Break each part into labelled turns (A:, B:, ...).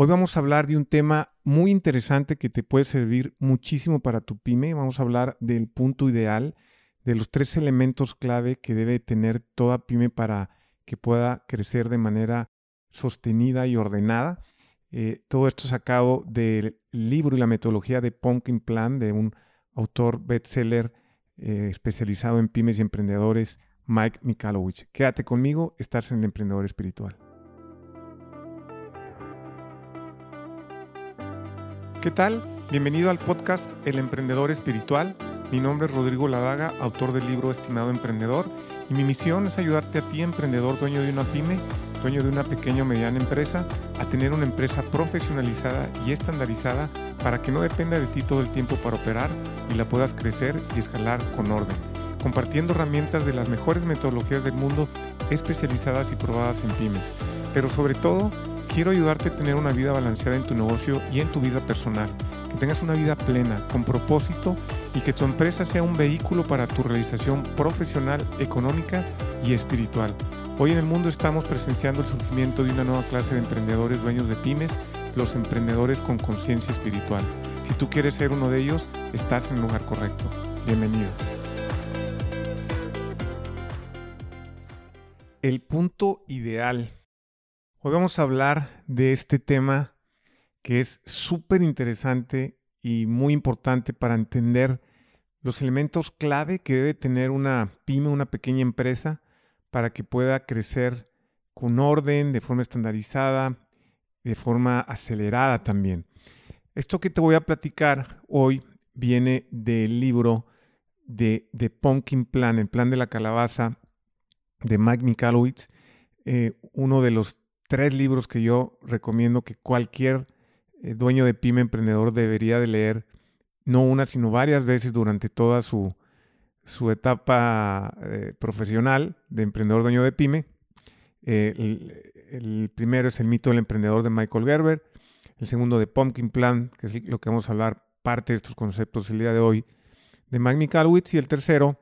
A: Hoy vamos a hablar de un tema muy interesante que te puede servir muchísimo para tu pyme. Vamos a hablar del punto ideal, de los tres elementos clave que debe tener toda pyme para que pueda crecer de manera sostenida y ordenada. Eh, todo esto sacado del libro y la metodología de Pumpkin Plan de un autor bestseller eh, especializado en pymes y emprendedores, Mike Mikalowicz. Quédate conmigo, estás en el emprendedor espiritual. ¿Qué tal? Bienvenido al podcast El Emprendedor Espiritual. Mi nombre es Rodrigo Ladaga, autor del libro Estimado Emprendedor, y mi misión es ayudarte a ti, emprendedor, dueño de una pyme, dueño de una pequeña o mediana empresa, a tener una empresa profesionalizada y estandarizada para que no dependa de ti todo el tiempo para operar y la puedas crecer y escalar con orden, compartiendo herramientas de las mejores metodologías del mundo especializadas y probadas en pymes. Pero sobre todo, quiero ayudarte a tener una vida balanceada en tu negocio y en tu vida personal, que tengas una vida plena, con propósito y que tu empresa sea un vehículo para tu realización profesional, económica y espiritual. Hoy en el mundo estamos presenciando el surgimiento de una nueva clase de emprendedores dueños de pymes, los emprendedores con conciencia espiritual. Si tú quieres ser uno de ellos, estás en el lugar correcto. Bienvenido. El punto ideal Hoy vamos a hablar de este tema que es súper interesante y muy importante para entender los elementos clave que debe tener una pyme, una pequeña empresa, para que pueda crecer con orden, de forma estandarizada, de forma acelerada también. Esto que te voy a platicar hoy viene del libro de, de Pumpkin Plan, el plan de la calabaza de Mike Mikalowicz, eh, uno de los tres libros que yo recomiendo que cualquier eh, dueño de pyme emprendedor debería de leer, no una, sino varias veces durante toda su, su etapa eh, profesional de emprendedor dueño de pyme. Eh, el, primero es El mito del emprendedor de Michael Gerber, el segundo de Pumpkin Plan, que es lo que vamos a hablar, parte de estos conceptos el día de hoy, de Mike Mikalowicz, y el tercero,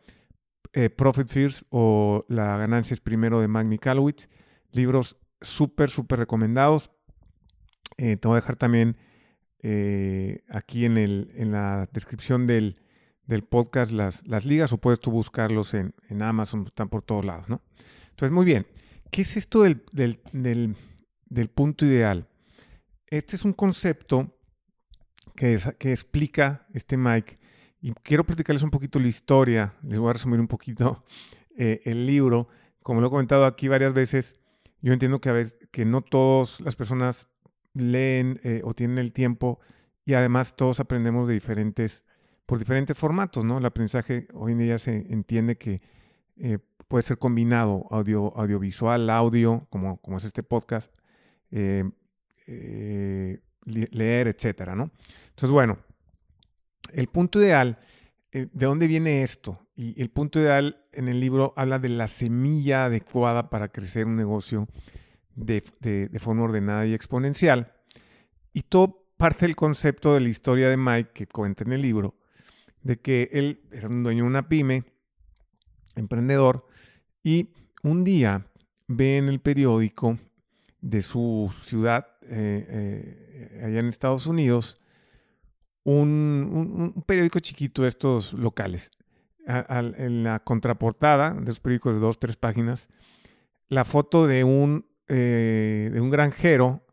A: Profit First o La ganancia es primero de Mike Mikalowicz, libros súper, súper recomendados. Eh, te voy a dejar también eh, aquí en, el, en, la descripción del, podcast las, las, ligas o puedes tú buscarlos en, Amazon, están por todos lados, ¿no? Entonces, muy bien. ¿Qué es esto del, del, punto ideal? Este es un concepto que, que explica este Mike y quiero platicarles un poquito la historia. Les voy a resumir un poquito eh, el libro. Como lo he comentado aquí varias veces, yo entiendo que a veces que no todas las personas leen eh, o tienen el tiempo y además todos aprendemos de diferentes, por diferentes formatos, ¿no? El aprendizaje hoy en día se entiende que eh, puede ser combinado, audio, audiovisual, audio, como, como es este podcast, eh, leer, etcétera, ¿no? Entonces, bueno, el punto ideal, ¿de dónde viene esto? Y el punto ideal en el libro habla de la semilla adecuada para crecer un negocio de, forma ordenada y exponencial. Y todo parte del concepto de la historia de Mike que cuenta en el libro, de que él era un dueño de una pyme, emprendedor, y un día ve en el periódico de su ciudad, eh, eh, allá en Estados Unidos, un, un, periódico chiquito de estos locales en la contraportada de los periódicos de dos, tres páginas, la foto de un, eh, de un granjero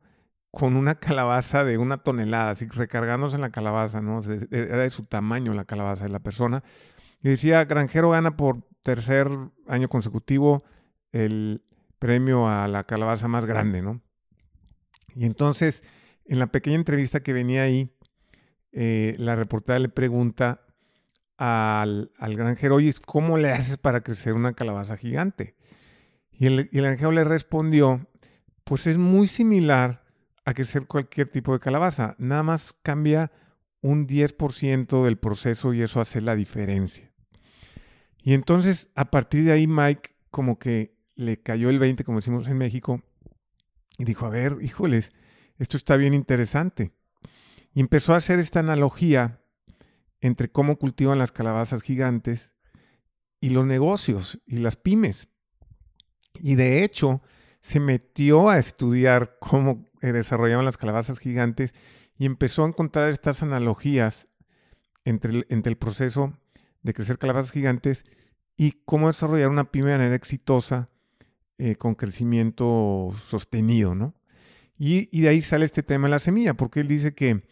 A: con una calabaza de una tonelada, así recargándose en la calabaza, ¿no? Era de su tamaño la calabaza de la persona. Y decía, granjero gana por tercer año consecutivo el premio a la calabaza más grande, ¿no? Y entonces, en la pequeña entrevista que venía ahí, eh, la reportera le pregunta al, granjero, oye, ¿cómo le haces para crecer una calabaza gigante? Y el, granjero le respondió, pues es muy similar a crecer cualquier tipo de calabaza, nada más cambia un 10% del proceso y eso hace la diferencia. Y entonces, a partir de ahí, Mike como que le cayó el 20, como decimos en México, y dijo, a ver, híjoles, esto está bien interesante. Y empezó a hacer esta analogía entre cómo cultivan las calabazas gigantes y los negocios y las pymes. Y de hecho, se metió a estudiar cómo eh, desarrollaban las calabazas gigantes y empezó a encontrar estas analogías entre el, entre el proceso de crecer calabazas gigantes y cómo desarrollar una pyme de manera exitosa eh, con crecimiento sostenido, ¿no? Y, y, de ahí sale este tema de la semilla, porque él dice que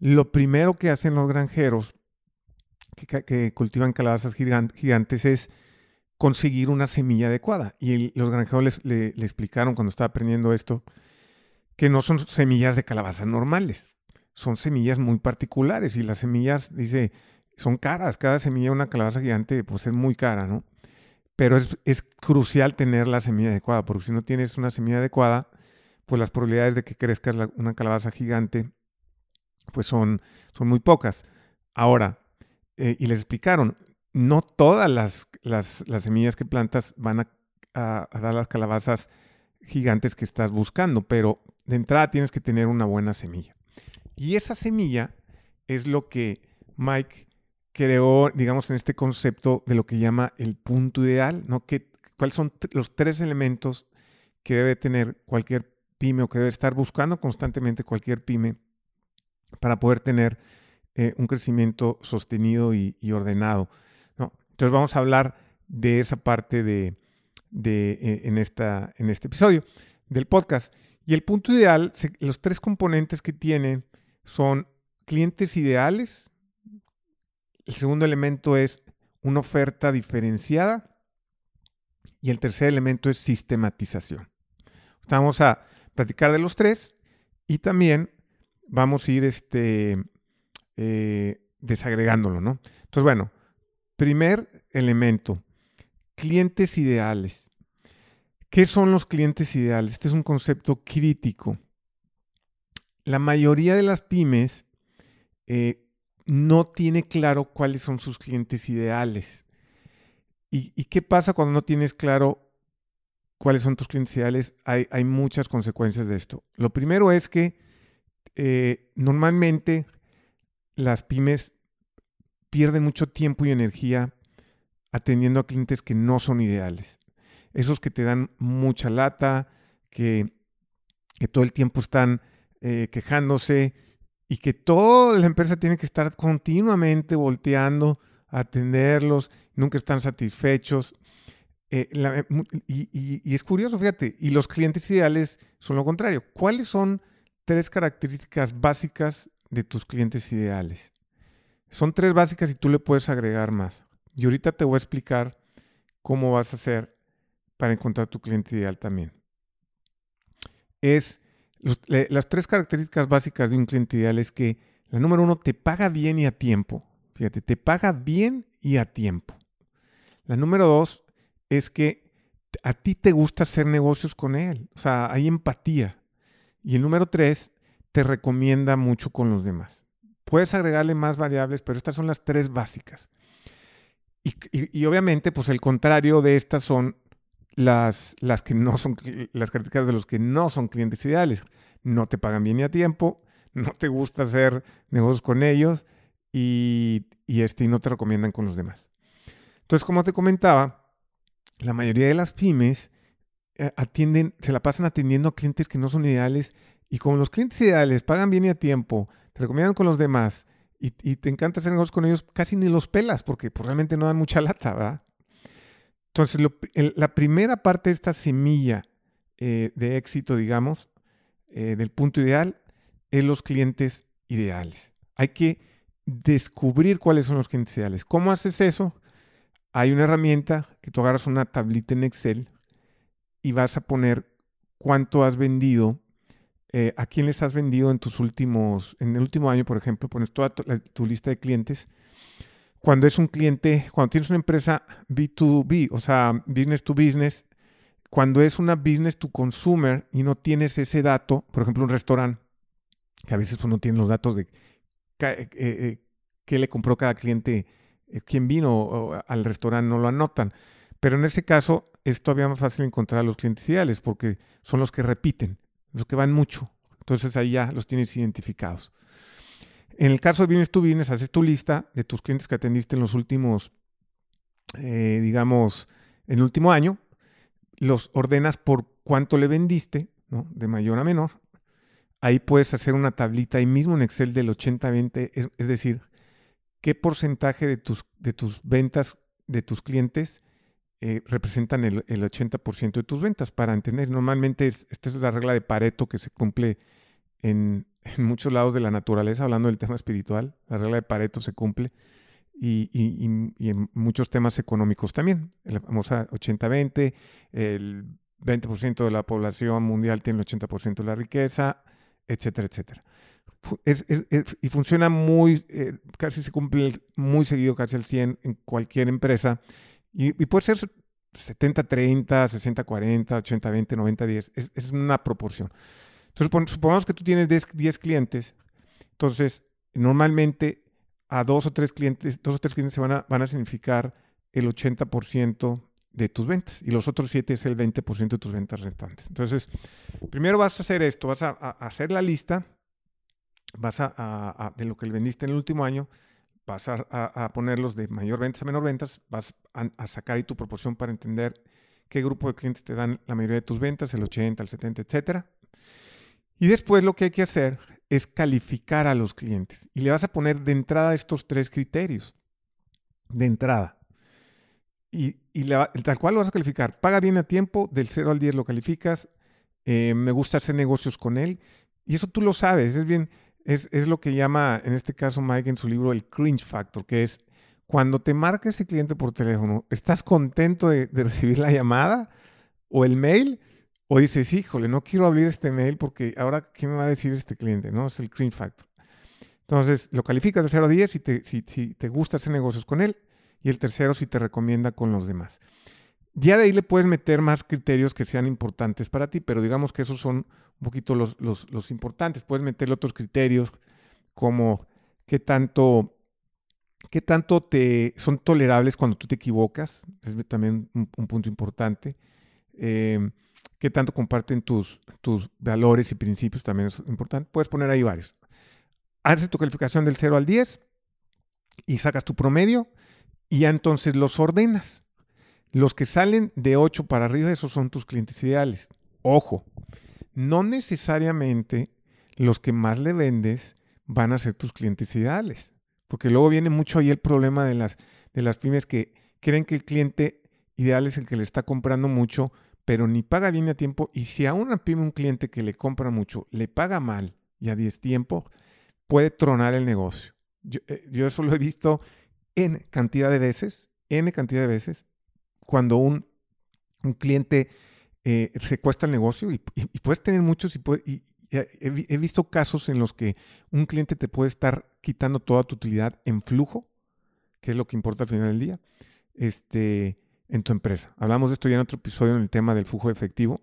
A: lo primero que hacen los granjeros que, cultivan calabazas gigantes es conseguir una semilla adecuada. Y los granjeros le, le explicaron cuando estaba aprendiendo esto que no son semillas de calabaza normales, son semillas muy particulares y las semillas, dice, son caras. Cada semilla de una calabaza gigante pues es muy cara, ¿no? Pero es, es, crucial tener la semilla adecuada, porque si no tienes una semilla adecuada, pues las probabilidades de que crezca una calabaza gigante pues son, son muy pocas. Ahora, eh, y les explicaron, no todas las, las, las semillas que plantas van a, a, dar las calabazas gigantes que estás buscando, pero de entrada tienes que tener una buena semilla. Y esa semilla es lo que Mike creó, digamos, en este concepto de lo que llama el punto ideal, ¿no? Que, ¿Cuáles son los tres elementos que debe tener cualquier pyme o que debe estar buscando constantemente cualquier pyme para poder tener eh, un crecimiento sostenido y, ordenado? Entonces vamos a hablar de esa parte de, eh, en, esta, en este episodio del podcast. Y el punto ideal, los tres componentes que tiene son clientes ideales. El segundo elemento es una oferta diferenciada. Y el tercer elemento es sistematización. Vamos a platicar de los tres y también vamos a ir este, eh, desagregándolo, ¿no? Entonces, bueno, primer elemento, clientes ideales. ¿Qué son los clientes ideales? Este es un concepto crítico. La mayoría de las pymes eh, no tiene claro cuáles son sus clientes ideales. ¿Y, qué pasa cuando no tienes claro cuáles son tus clientes ideales? Hay, hay muchas consecuencias de esto. Lo primero es que eh, normalmente las pymes pierden mucho tiempo y energía atendiendo a clientes que no son ideales esos que te dan mucha lata, que, todo el tiempo están eh, quejándose y que toda la empresa tiene que estar continuamente volteando a atenderlos, nunca están satisfechos. Eh, eh, y, es curioso, fíjate, y los clientes ideales son lo contrario. ¿Cuáles son tres características básicas de tus clientes ideales? Son tres básicas y tú le puedes agregar más. Y ahorita te voy a explicar cómo vas a hacer para encontrar tu cliente ideal también. Es las tres características básicas de un cliente ideal es que la número uno te paga bien y a tiempo. Fíjate, te paga bien y a tiempo. La número dos es que a ti te gusta hacer negocios con él. O sea, hay empatía. Y el número tres, te recomienda mucho con los demás. Puedes agregarle más variables, pero estas son las tres básicas. Y, y obviamente, pues el contrario de estas son las, las que no son las características de los que no son clientes ideales. No te pagan bien ni a tiempo, no te gusta hacer negocios con ellos y, y, este, no te recomiendan con los demás. Entonces, como te comentaba, la mayoría de las pymes atienden, se la pasan atendiendo a clientes que no son ideales y como los clientes ideales pagan bien y a tiempo, te recomiendan con los demás y, y te encanta hacer negocios con ellos, casi ni los pelas porque pues, realmente no dan mucha lata, ¿verdad? Entonces, la primera parte de esta semilla eh, de éxito, digamos, eh, del punto ideal, es los clientes ideales. Hay que descubrir cuáles son los clientes ideales. ¿Cómo haces eso? Hay una herramienta que tú agarras una tablita en Excel y vas a poner cuánto has vendido, eh, a quién les has vendido en tus últimos, en el último año, por ejemplo, pones toda tu lista de clientes cuando es un cliente, cuando tienes una empresa B2B, o sea, business to business, cuando es una business to consumer y no tienes ese dato, por ejemplo, un restaurante, que a veces pues, no tiene los datos de eh, eh, qué le compró cada cliente, quién vino al restaurante, no lo anotan. Pero en ese caso es todavía más fácil encontrar a los clientes ideales porque son los que repiten, los que van mucho. Entonces ahí ya los tienes identificados. En el caso de Business to Business, haces tu lista de tus clientes que atendiste en los últimos, eh, digamos, en el último año, los ordenas por cuánto le vendiste, ¿no? de mayor a menor, ahí puedes hacer una tablita ahí mismo en Excel del 80-20, es, decir, qué porcentaje de tus, de tus ventas de tus clientes eh, representan el, 80% de tus ventas para entender. Normalmente esta es la regla de Pareto que se cumple en, muchos lados de la naturaleza, hablando del tema espiritual. La regla de Pareto se cumple y, en muchos temas económicos también. La famosa 80-20, el 20% de la población mundial tiene el 80% de la riqueza, etcétera, etcétera. y funciona muy, eh, casi se cumple muy seguido, casi al 100 en cualquier empresa y, puede ser 70-30, 60-40, 80-20, 90-10. Es, una proporción. Entonces, supongamos que tú tienes 10, clientes. Entonces, normalmente a dos o tres clientes, dos o tres clientes se van a, van a significar el 80% de tus ventas y los otros 7 es el 20% de tus ventas restantes. Entonces, primero vas a hacer esto, vas a, hacer la lista, vas a, de lo que le vendiste en el último año, vas a, ponerlos de mayor ventas a menor ventas, vas a, sacar ahí tu proporción para entender qué grupo de clientes te dan la mayoría de tus ventas, el 80, el 70, etcétera. Y después lo que hay que hacer es calificar a los clientes. Y le vas a poner de entrada estos tres criterios. De entrada. Y, tal cual lo vas a calificar. Paga bien a tiempo, del 0 al 10 lo calificas. Eh, me gusta hacer negocios con él. Y eso tú lo sabes. Es bien, es, lo que llama, en este caso, Mike en su libro, el cringe factor, que es cuando te marca ese cliente por teléfono, ¿estás contento de, recibir la llamada o el mail? O dices, híjole, no quiero abrir este mail porque ahora, ¿qué me va a decir este cliente? ¿No? Es el cringe factor. Entonces, lo calificas de 0 a 10 si te, si te gusta hacer negocios con él y el tercero si te recomienda con los demás. Ya de ahí le puedes meter más criterios que sean importantes para ti, pero digamos que esos son un poquito los, importantes. Puedes meterle otros criterios como qué tanto, qué tanto te son tolerables cuando tú te equivocas, es también un, punto importante. Em, qué tanto comparten tus, tus valores y principios, también es importante. Puedes poner ahí varios. Haces tu calificación del 0 al 10 y sacas tu promedio y entonces los ordenas. Los que salen de 8 para arriba, esos son tus clientes ideales. Ojo, no necesariamente los que más le vendes van a ser tus clientes ideales. Porque luego viene mucho ahí el problema de las, de las pymes que creen que el cliente ideal es el que le está comprando mucho, pero ni paga bien a tiempo. Y si a una pyme, un cliente que le compra mucho, le paga mal y a 10 tiempo, puede tronar el negocio. Yo, eh, yo, eso lo he visto en cantidad de veces, en cantidad de veces, cuando un, un cliente eh, secuestra el negocio y, puedes tener muchos y, he, visto casos en los que un cliente te puede estar quitando toda tu utilidad en flujo, que es lo que importa al final del día, este, en tu empresa. Hablamos de esto ya en otro episodio en el tema del flujo efectivo.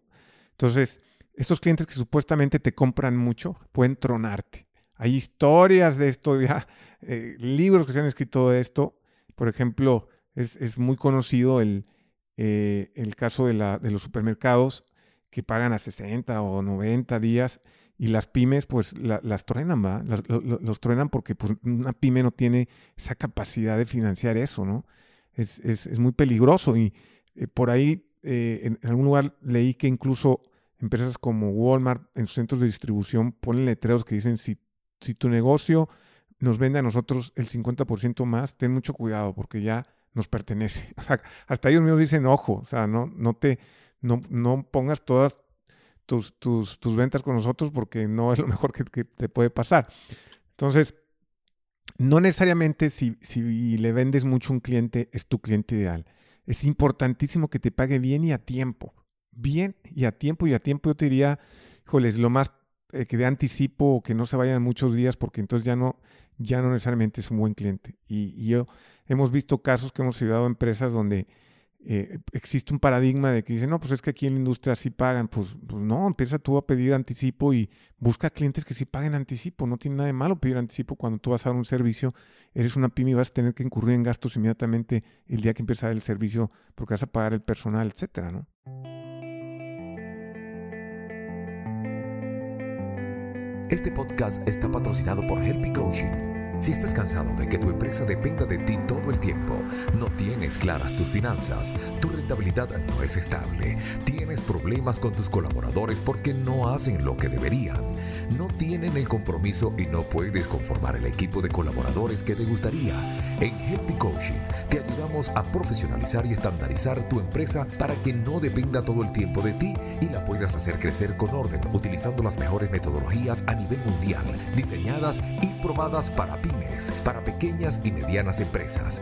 A: Entonces, estos clientes que supuestamente te compran mucho pueden tronarte. Hay historias de esto, ya, eh, libros que se han escrito de esto. Por ejemplo, es, es muy conocido el, eh, el caso de, la, de, los supermercados que pagan a 60 o 90 días y las pymes pues las truenan, ¿va? los truenan porque pues, una pyme no tiene esa capacidad de financiar eso, ¿no? Es, es, muy peligroso y eh, por ahí eh, en, algún lugar leí que incluso empresas como Walmart en sus centros de distribución ponen letreros que dicen si, si tu negocio nos vende a nosotros el 50% más, ten mucho cuidado porque ya nos pertenece. O sea, hasta ellos mismos dicen, ojo, o sea, no, no te, no, no pongas todas tus, tus, tus, ventas con nosotros porque no es lo mejor que, te puede pasar. Entonces, no necesariamente si, si le vendes mucho a un cliente es tu cliente ideal. Es importantísimo que te pague bien y a tiempo. Bien y a tiempo y a tiempo yo te diría, híjoles, lo más eh, que de anticipo o que no se vayan muchos días porque entonces ya no, ya no necesariamente es un buen cliente. Y, yo hemos visto casos que hemos ayudado a empresas donde eh, existe un paradigma de que dicen, no, pues es que aquí en la industria sí pagan. Pues, pues, no, empieza tú a pedir anticipo y busca clientes que sí paguen anticipo. No tiene nada de malo pedir anticipo cuando tú vas a dar un servicio. Eres una pyme y vas a tener que incurrir en gastos inmediatamente el día que empieza el servicio porque vas a pagar el personal, etcétera, ¿no?
B: Este podcast está patrocinado por Helpy Coaching. Si estás cansado de que tu empresa dependa de ti todo el tiempo, no tienes claras tus finanzas, tu rentabilidad no es estable, tienes problemas con tus colaboradores porque no hacen lo que deberían, no tienen el compromiso y no puedes conformar el equipo de colaboradores que te gustaría. En Helpy Coaching te ayudamos a profesionalizar y estandarizar tu empresa para que no dependa todo el tiempo de ti y la puedas hacer crecer con orden utilizando las mejores metodologías a nivel mundial, diseñadas y probadas para pymes, para pequeñas y medianas empresas.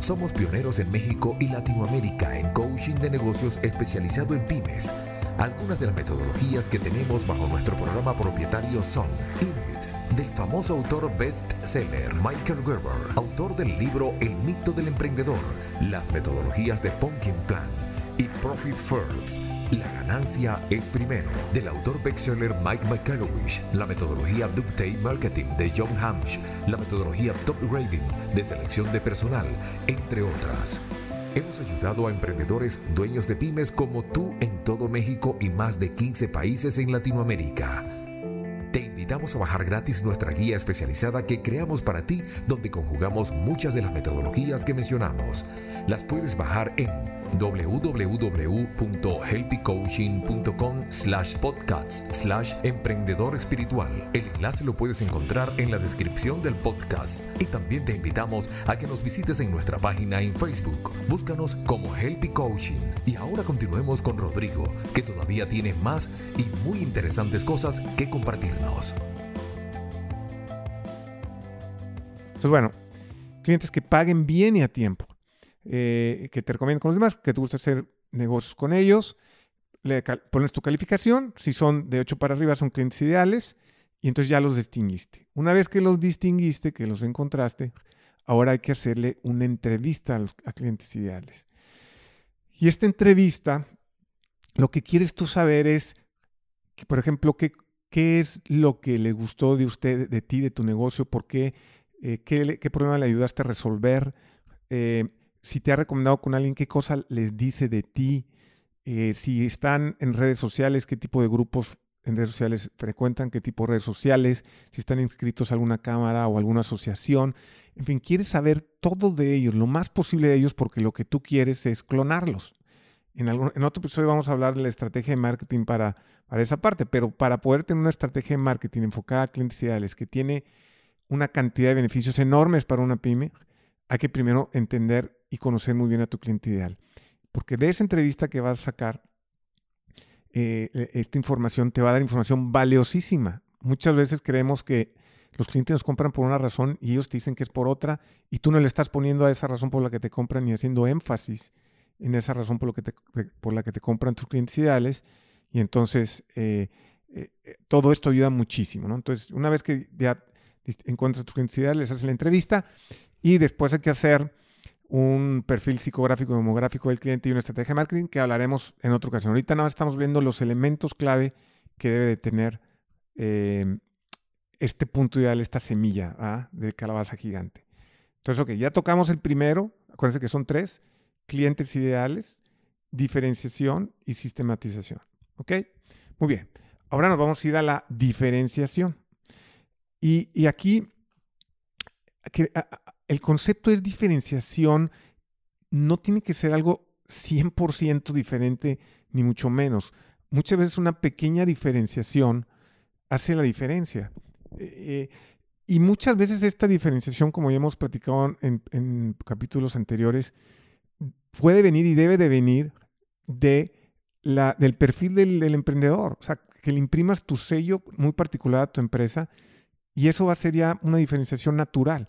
B: Somos pioneros en México y Latinoamérica en coaching de negocios especializado en pymes. Algunas de las metodologías que tenemos bajo nuestro programa propietario son Inuit, del famoso autor bestseller Michael Gerber, autor del libro El mito del emprendedor, las metodologías de Pumpkin Plan y Profit First. La ganancia es primero, del autor bestseller Mike McCallowich, la metodología Ductate Marketing de John Hamsh, la metodología Top Grading de selección de personal, entre otras. Hemos ayudado a emprendedores dueños de pymes como tú en todo México y más de 15 países en Latinoamérica. Te invitamos a bajar gratis nuestra guía especializada que creamos para ti donde conjugamos muchas de las metodologías que mencionamos. Las puedes bajar en www.helpycoaching.com slash podcast slash emprendedor espiritual. El enlace lo puedes encontrar en la descripción del podcast. Y también te invitamos a que nos visites en nuestra página en Facebook. Búscanos como Helpy Coaching. Y ahora continuemos con Rodrigo, que todavía tiene más y muy interesantes cosas que compartirnos.
A: Entonces, bueno, clientes que paguen bien y a tiempo. Eh, que te recomiendo con los demás, que te gusta hacer negocios con ellos. Pones tu calificación, si son de 8 para arriba son clientes ideales y entonces ya los distinguiste. Una vez que los distinguiste, que los encontraste, ahora hay que hacerle una entrevista a clientes ideales. Y esta entrevista, lo que quieres tú saber es, por ejemplo, qué, qué es lo que le gustó de usted, de ti, de tu negocio, por qué, eh, qué, qué, problema le ayudaste a resolver, eh, si te ha recomendado con alguien, qué cosa les dice de ti, eh, si están en redes sociales, qué tipo de grupos en redes sociales frecuentan, qué tipo de redes sociales, si están inscritos a alguna cámara o alguna asociación. En fin, quieres saber todo de ellos, lo más posible de ellos, porque lo que tú quieres es clonarlos. En, en otro episodio vamos a hablar de la estrategia de marketing para, para esa parte, pero para poder tener una estrategia de marketing enfocada a clientes ideales que tiene una cantidad de beneficios enormes para una pyme, hay que primero entender y conocer muy bien a tu cliente ideal. Porque de esa entrevista que vas a sacar, eh, e, esta información te va a dar información valiosísima. Muchas veces creemos que los clientes nos compran por una razón y ellos te dicen que es por otra y tú no le estás poniendo a esa razón por la que te compran ni haciendo énfasis en esa razón por, la que te compran tus clientes ideales. Y entonces eh, eh, todo esto ayuda muchísimo. Entonces, una vez que ya encuentras tus clientes ideales, haces la entrevista y después hay que hacer un perfil psicográfico y demográfico del cliente y una estrategia de marketing que hablaremos en otra ocasión. Ahorita nada más estamos viendo los elementos clave que debe de tener eh, este punto ideal, esta semilla ¿ah? de calabaza gigante. Entonces, ok, ya tocamos el primero, acuérdense que son tres, clientes ideales, diferenciación y sistematización. ¿Ok? Muy bien. Ahora nos vamos a ir a la diferenciación. Y, y aquí, el concepto es diferenciación, no tiene que ser algo 100% diferente, ni mucho menos. Muchas veces una pequeña diferenciación hace la diferencia. Eh, y muchas veces esta diferenciación, como ya hemos platicado en, capítulos anteriores, puede venir y debe de venir de la, del perfil del, del, emprendedor. O sea, que le imprimas tu sello muy particular a tu empresa y eso va a ser ya una diferenciación natural.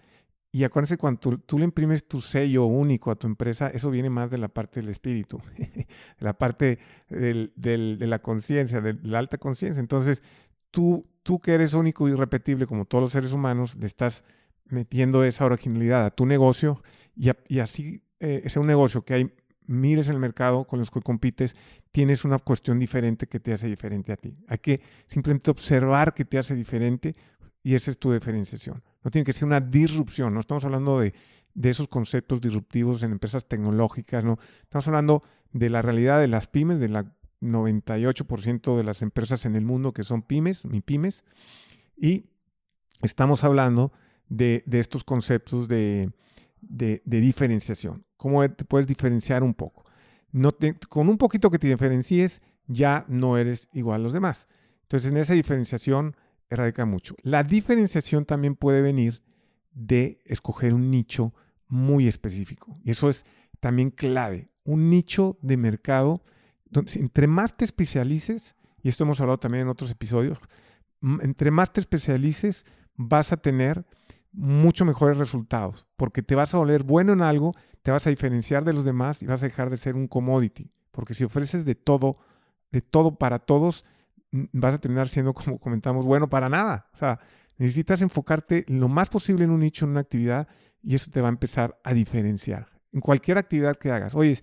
A: Y acuérdense, cuando tú, le imprimes tu sello único a tu empresa, eso viene más de la parte del espíritu, la parte del, de la conciencia, de la alta conciencia. Entonces, tú, tú que eres único y irrepetible como todos los seres humanos, le estás metiendo esa originalidad a tu negocio y, y así eh, es un negocio que hay miles en el mercado con los que compites, tienes una cuestión diferente que te hace diferente a ti. Hay que simplemente observar que te hace diferente y esa es tu diferenciación. No tiene que ser una disrupción, no estamos hablando de, esos conceptos disruptivos en empresas tecnológicas, no. Estamos hablando de la realidad de las pymes, de la 98% de las empresas en el mundo que son pymes, ni pymes, y estamos hablando de, estos conceptos de, diferenciación. ¿Cómo te puedes diferenciar un poco? No con un poquito que te diferencies, ya no eres igual a los demás. Entonces, en esa diferenciación radica mucho. La diferenciación también puede venir de escoger un nicho muy específico. Y eso es también clave. Un nicho de mercado donde entre más te especialices, y esto hemos hablado también en otros episodios, entre más te especialices, vas a tener mucho mejores resultados, porque te vas a volver bueno en algo, te vas a diferenciar de los demás y vas a dejar de ser un commodity, porque si ofreces de todo, de todo para todos, vas a terminar siendo, como comentamos, bueno para nada. O sea, necesitas enfocarte lo más posible en un nicho, en una actividad, y eso te va a empezar a diferenciar. En cualquier actividad que hagas. Oye,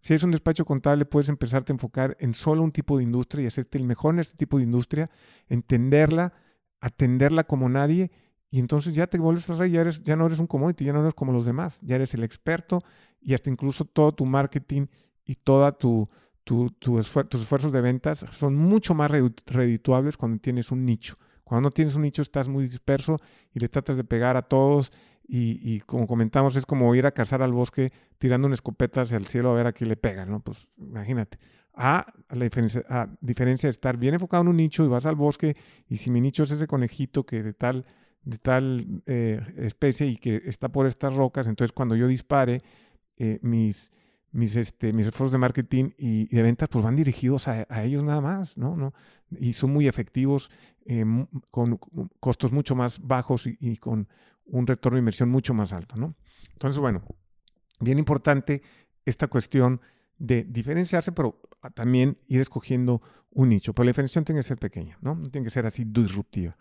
A: si es un despacho contable, puedes empezarte a enfocar en solo un tipo de industria y hacerte el mejor en este tipo de industria, entenderla, atenderla como nadie, y entonces ya te vuelves a rey, ya, eres, ya no eres un commodity, ya no eres como los demás, ya eres el experto y hasta incluso todo tu marketing y toda tu, tus esfuerzos de ventas son mucho más redituables cuando tienes un nicho. Cuando no tienes un nicho estás muy disperso y le tratas de pegar a todos y, como comentamos es como ir a cazar al bosque tirando una escopeta hacia el cielo a ver a quién le pegan, ¿no? Pues imagínate. A, la diferencia, a diferencia de estar bien enfocado en un nicho y vas al bosque y si mi nicho es ese conejito que de tal, de tal eh, especie y que está por estas rocas, entonces cuando yo dispare, eh, mis, mis, este, mis esfuerzos de marketing y, de ventas pues van dirigidos a, ellos nada más, ¿no? ¿no? Y son muy efectivos, eh, con costos mucho más bajos y, con un retorno de inversión mucho más alto, ¿no? Entonces, bueno, bien importante esta cuestión de diferenciarse, pero también ir escogiendo un nicho. Pero la diferenciación tiene que ser pequeña, ¿no? No tiene que ser así disruptiva.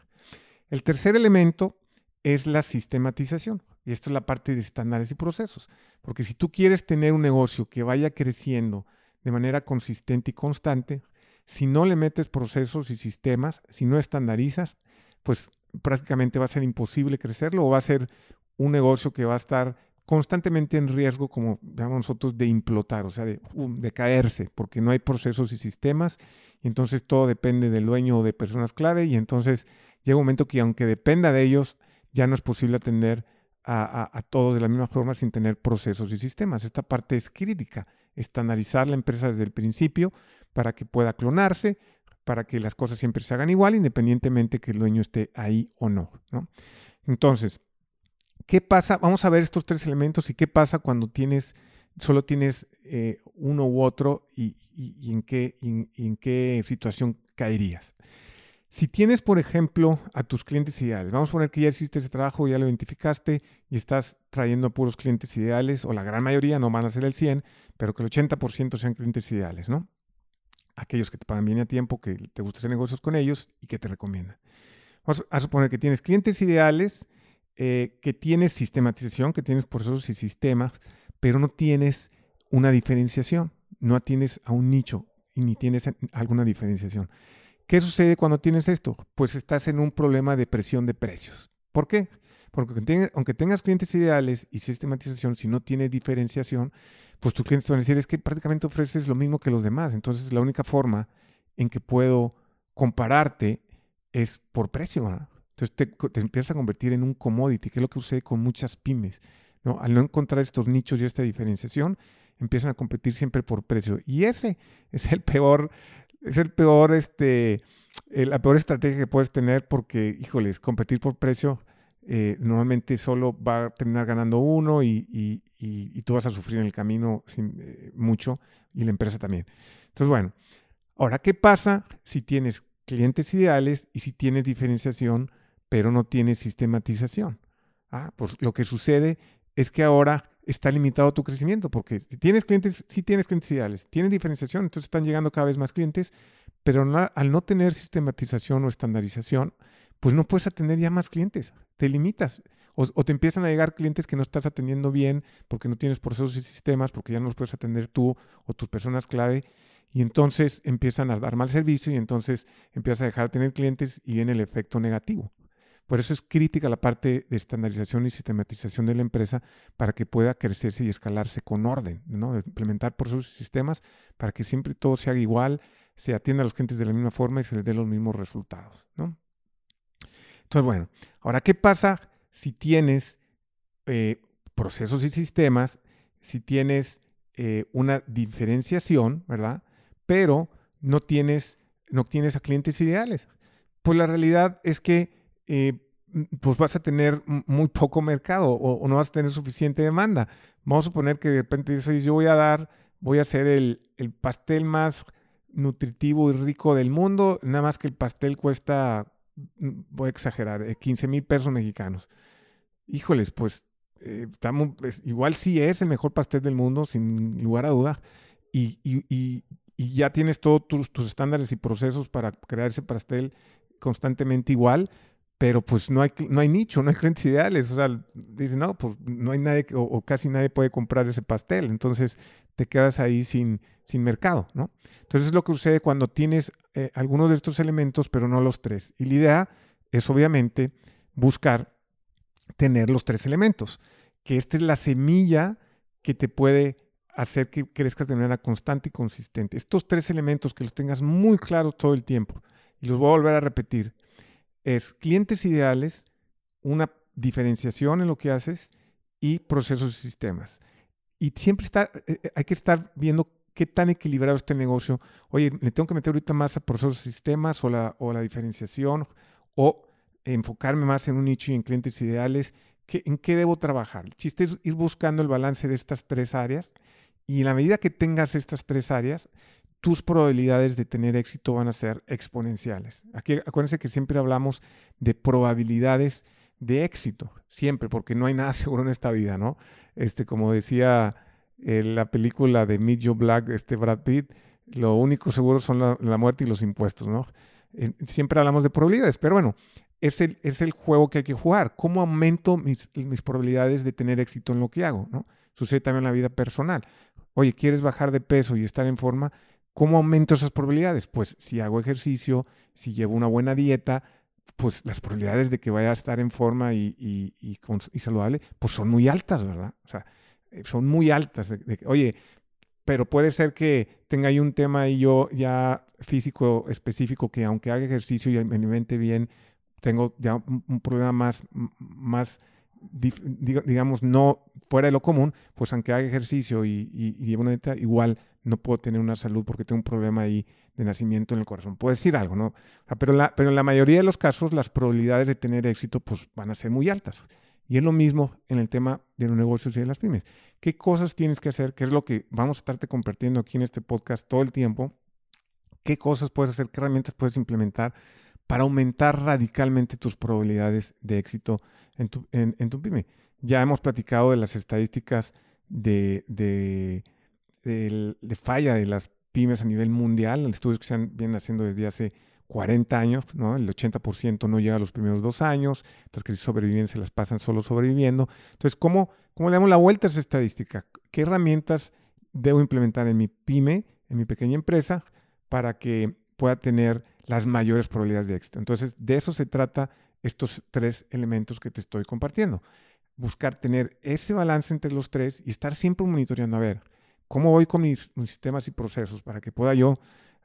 A: El tercer elemento es la sistematización. Y esto es la parte de estándares y procesos. Porque si tú quieres tener un negocio que vaya creciendo de manera consistente y constante, si no le metes procesos y sistemas, si no estandarizas, pues prácticamente va a ser imposible crecerlo o va a ser un negocio que va a estar constantemente en riesgo, como llamamos nosotros, de implotar, o sea, de, de, caerse, porque no hay procesos y sistemas, y entonces todo depende del dueño o de personas clave, y entonces llega un momento que aunque dependa de ellos, ya no es posible atender a, todos de la misma forma sin tener procesos y sistemas. Esta parte es crítica, estandarizar la empresa desde el principio para que pueda clonarse, para que las cosas siempre se hagan igual, independientemente que el dueño esté ahí o no. Entonces, ¿qué pasa? Vamos a ver estos tres elementos y qué pasa cuando tienes, solo tienes eh, uno u otro y, en qué, y en qué situación caerías. Si tienes, por ejemplo, a tus clientes ideales, vamos a poner que ya hiciste ese trabajo, ya lo identificaste y estás trayendo a puros clientes ideales, o la gran mayoría, no van a ser el 100, pero que el 80% sean clientes ideales, ¿no? Aquellos que te pagan bien a tiempo, que te gusta hacer negocios con ellos y que te recomiendan. Vamos a suponer que tienes clientes ideales, eh, que tienes sistematización, que tienes procesos y sistemas, pero no tienes una diferenciación, no tienes a un nicho y ni tienes alguna diferenciación. ¿Qué sucede cuando tienes esto? Pues estás en un problema de presión de precios. ¿Por qué? Porque aunque tengas clientes ideales y sistematización, si no tienes diferenciación, pues tus clientes te van a decir es que prácticamente ofreces lo mismo que los demás. Entonces la única forma en que puedo compararte es por precio. Entonces te, te, empiezas a convertir en un commodity, que es lo que sucede con muchas pymes. ¿no? Al no encontrar estos nichos y esta diferenciación, empiezan a competir siempre por precio. Y ese es el peor, es el peor, este, eh, la peor estrategia que puedes tener porque, híjoles, competir por precio eh, normalmente solo va a terminar ganando uno y, y, y, tú vas a sufrir en el camino eh, mucho y la empresa también. Entonces, bueno, ahora, ¿qué pasa si tienes clientes ideales y si tienes diferenciación, pero no tienes sistematización? Ah, pues lo que sucede es que ahora está limitado tu crecimiento, porque si tienes clientes, si tienes clientes ideales, tienes diferenciación, entonces están llegando cada vez más clientes, pero al no tener sistematización o estandarización, pues no puedes atender ya más clientes, te limitas. O, te empiezan a llegar clientes que no estás atendiendo bien porque no tienes procesos y sistemas, porque ya no los puedes atender tú o tus personas clave, y entonces empiezan a dar mal servicio y entonces empiezas a dejar de tener clientes y viene el efecto negativo. Por eso es crítica la parte de estandarización y sistematización de la empresa para que pueda crecerse y escalarse con orden, ¿no? implementar procesos y sistemas para que siempre todo se haga igual, se atienda a los clientes de la misma forma y se les dé los mismos resultados. ¿no? Entonces, bueno, ahora, ¿qué pasa si tienes eh, procesos y sistemas, si tienes eh, una diferenciación, ¿verdad? Pero no tienes, no tienes a clientes ideales pues la realidad es que eh, pues vas a tener muy poco mercado o, no vas a tener suficiente demanda. Vamos a suponer que de repente dices, yo voy a dar, voy a hacer el, el pastel más nutritivo y rico del mundo, nada más que el pastel cuesta, voy a exagerar, 15 eh, mil pesos mexicanos. Híjoles, pues eh, igual sí es el mejor pastel del mundo, sin lugar a duda, y, y, y, ya tienes todos tus, tus, estándares y procesos para crear ese pastel constantemente igual, pero pues no hay, no hay nicho, no hay clientes ideales. O sea, dicen, no, pues no hay nadie o, casi nadie puede comprar ese pastel. Entonces te quedas ahí sin, sin mercado, ¿no? Entonces es lo que sucede cuando tienes eh, algunos de estos elementos, pero no los tres. Y la idea es obviamente buscar tener los tres elementos, que esta es la semilla que te puede hacer que crezcas de manera constante y consistente. Estos tres elementos que los tengas muy claros todo el tiempo, y los voy a volver a repetir, es clientes ideales, una diferenciación en lo que haces y procesos y sistemas. Y siempre está, eh, eh, hay que estar viendo qué tan equilibrado está el negocio. Oye, le tengo que meter ahorita más a procesos y sistemas o la, o la diferenciación o enfocarme más en un nicho y en clientes ideales. ¿Qué, ¿En qué debo trabajar? El chiste es ir buscando el balance de estas tres áreas y en la medida que tengas estas tres áreas, tus probabilidades de tener éxito van a ser exponenciales. Aquí acuérdense que siempre hablamos de probabilidades de éxito, siempre, porque no hay nada seguro en esta vida, ¿no? Este, como decía eh, la película de Meet Joe Black, este Brad Pitt, lo único seguro son la, muerte y los impuestos, ¿no? Siempre hablamos de probabilidades, pero bueno, es el, es el juego que hay que jugar. ¿Cómo aumento mis, mis probabilidades de tener éxito en lo que hago, ¿no? Sucede también en la vida personal. Oye, ¿quieres bajar de peso y estar en forma? ¿Cómo aumento esas probabilidades? Pues si hago ejercicio, si llevo una buena dieta, pues las probabilidades de que vaya a estar en forma y, y, saludable, pues son muy altas, ¿verdad? O sea, eh, son muy altas. oye, pero puede ser que tenga ahí un tema ahí yo ya físico específico que aunque haga ejercicio y me alimente bien, tengo ya un, problema más, más digamos, no fuera de lo común, pues aunque haga ejercicio y, y, y lleve una dieta, igual no puedo tener una salud porque tengo un problema ahí de nacimiento en el corazón. Puedo decir algo, ¿no? pero, pero en la mayoría de los casos las probabilidades de tener éxito pues van a ser muy altas. Y es lo mismo en el tema de los negocios y de las pymes. ¿Qué cosas tienes que hacer? ¿Qué es lo que vamos a estarte compartiendo aquí en este podcast todo el tiempo? ¿Qué cosas puedes hacer? ¿Qué herramientas puedes implementar para aumentar radicalmente tus probabilidades de éxito en tu, en, tu pyme? Ya hemos platicado de las estadísticas de, falla de las pymes a nivel mundial, estudios que se han, vienen haciendo desde hace 40 años, el 80% no llega a los primeros dos años, las crisis sobreviven se las pasan solo sobreviviendo. Entonces, ¿cómo, ¿cómo le damos la vuelta a esa estadística? ¿Qué herramientas debo implementar en mi pyme, en mi pequeña empresa, para que pueda tener las mayores probabilidades de éxito? Entonces, de eso se trata estos tres elementos que te estoy compartiendo. Buscar tener ese balance entre los tres y estar siempre monitoreando. A ver, cómo voy con mis, sistemas y procesos para que pueda yo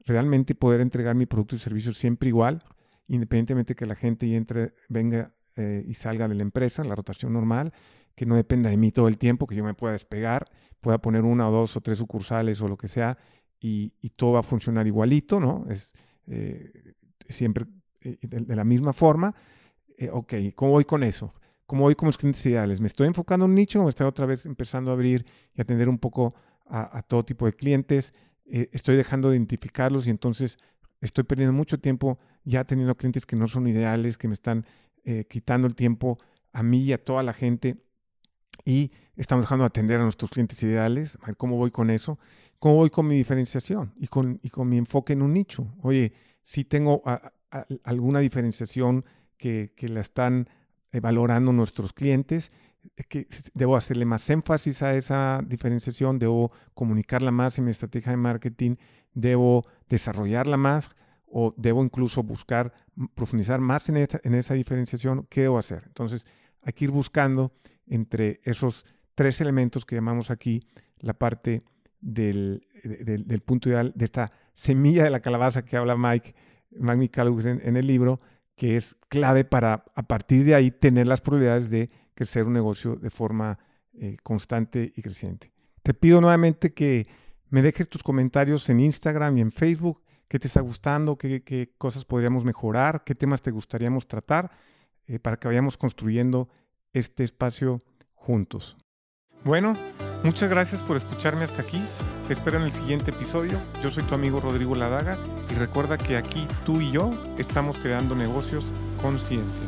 A: realmente poder entregar mi producto y servicio siempre igual, independientemente que la gente entre, venga eh, y salga de la empresa, la rotación normal, que no dependa de mí todo el tiempo, que yo me pueda despegar, pueda poner una o dos o tres sucursales o lo que sea y, todo va a funcionar igualito, ¿no? Es eh, siempre eh, de, la misma forma. ok, ¿cómo voy con eso? ¿Cómo voy con mis clientes ideales? ¿Me estoy enfocando en un nicho o estoy otra vez empezando a abrir y atender un poco a, todo tipo de clientes, eh, estoy dejando de identificarlos y entonces estoy perdiendo mucho tiempo ya teniendo clientes que no son ideales, que me están eh, quitando el tiempo a mí y a toda la gente y estamos dejando de atender a nuestros clientes ideales. Cómo voy con eso, cómo voy con mi diferenciación y con, y con mi enfoque en un nicho. Oye, si tengo alguna diferenciación que, que la están eh, valorando nuestros clientes, debo hacerle más énfasis a esa diferenciación, debo comunicarla más en mi estrategia de marketing, debo desarrollarla más o debo incluso buscar profundizar más en, esa diferenciación, ¿qué debo hacer? Entonces, hay que ir buscando entre esos tres elementos que llamamos aquí la parte del, punto ideal, de esta semilla de la calabaza que habla Mike, Mike en el libro, que es clave para a partir de ahí tener las probabilidades de crecer un negocio de forma eh, constante y creciente. Te pido nuevamente que me dejes tus comentarios en Instagram y en Facebook, qué te está gustando, qué, cosas podríamos mejorar, qué temas te gustaríamos tratar eh, para que vayamos construyendo este espacio juntos. Bueno, muchas gracias por escucharme hasta aquí. Te espero en el siguiente episodio. Yo soy tu amigo Rodrigo Ladaga y recuerda que aquí tú y yo estamos creando negocios con ciencia.